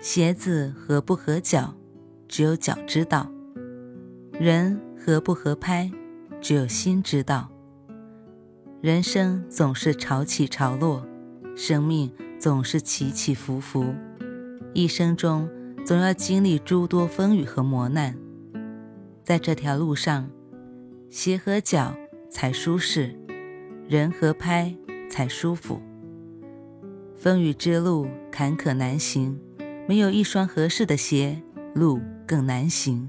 鞋子合不合脚，只有脚知道；人合不合拍，只有心知道。人生总是潮起潮落，生命总是起起伏伏，一生中总要经历诸多风雨和磨难。在这条路上，鞋和脚才舒适，人和拍才舒服。风雨之路坎坷难行。没有一双合适的鞋，路更难行。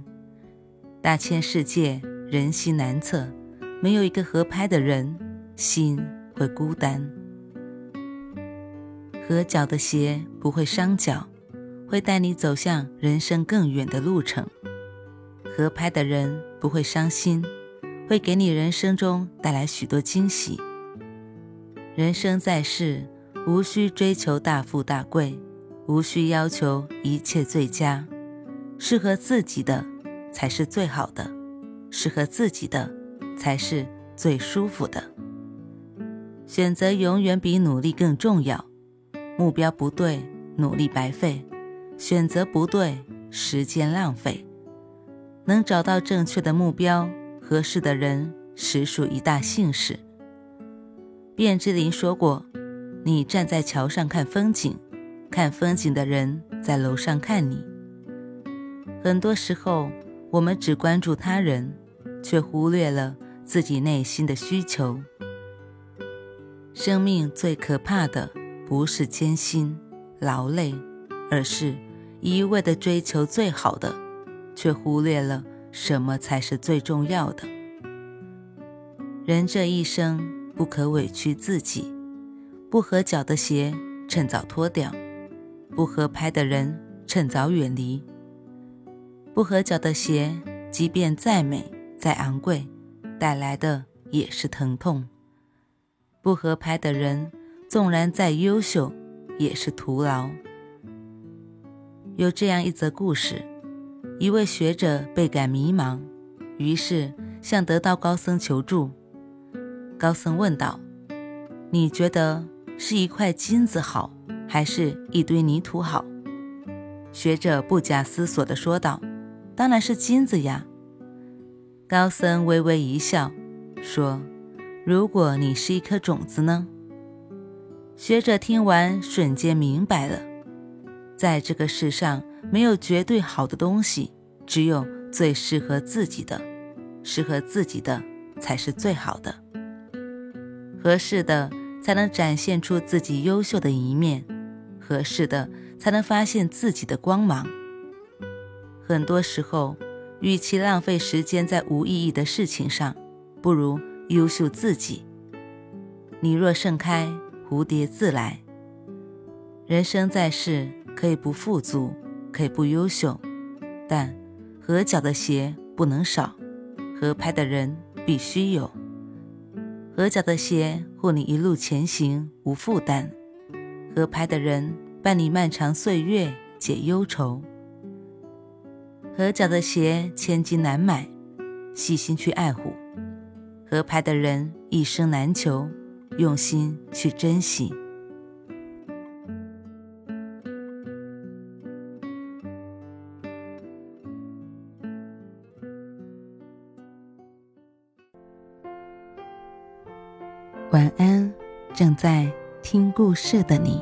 大千世界，人心难测，没有一个合拍的人，心会孤单。合脚的鞋不会伤脚，会带你走向人生更远的路程。合拍的人不会伤心，会给你人生中带来许多惊喜。人生在世，无需追求大富大贵。无需要求一切最佳，适合自己的才是最好的，适合自己的才是最舒服的。选择永远比努力更重要。目标不对，努力白费；选择不对，时间浪费。能找到正确的目标、合适的人，实属一大幸事。卞之琳说过：“你站在桥上看风景。”看风景的人在楼上看你。很多时候，我们只关注他人，却忽略了自己内心的需求。生命最可怕的不是艰辛劳累，而是一味的追求最好的，却忽略了什么才是最重要的。人这一生不可委屈自己，不合脚的鞋趁早脱掉。不合拍的人，趁早远离。不合脚的鞋，即便再美再昂贵，带来的也是疼痛。不合拍的人，纵然再优秀，也是徒劳。有这样一则故事：一位学者倍感迷茫，于是向得道高僧求助。高僧问道：“你觉得是一块金子好？”还是一堆泥土好。学者不假思索地说道：“当然是金子呀。”高僧微微一笑，说：“如果你是一颗种子呢？”学者听完，瞬间明白了，在这个世上没有绝对好的东西，只有最适合自己的，适合自己的才是最好的，合适的才能展现出自己优秀的一面。合适的才能发现自己的光芒。很多时候，与其浪费时间在无意义的事情上，不如优秀自己。你若盛开，蝴蝶自来。人生在世，可以不富足，可以不优秀，但合脚的鞋不能少，合拍的人必须有。合脚的鞋护你一路前行无负担。合拍的人伴你漫长岁月解忧愁，合脚的鞋千金难买，细心去爱护；合拍的人一生难求，用心去珍惜。晚安，正在。听故事的你，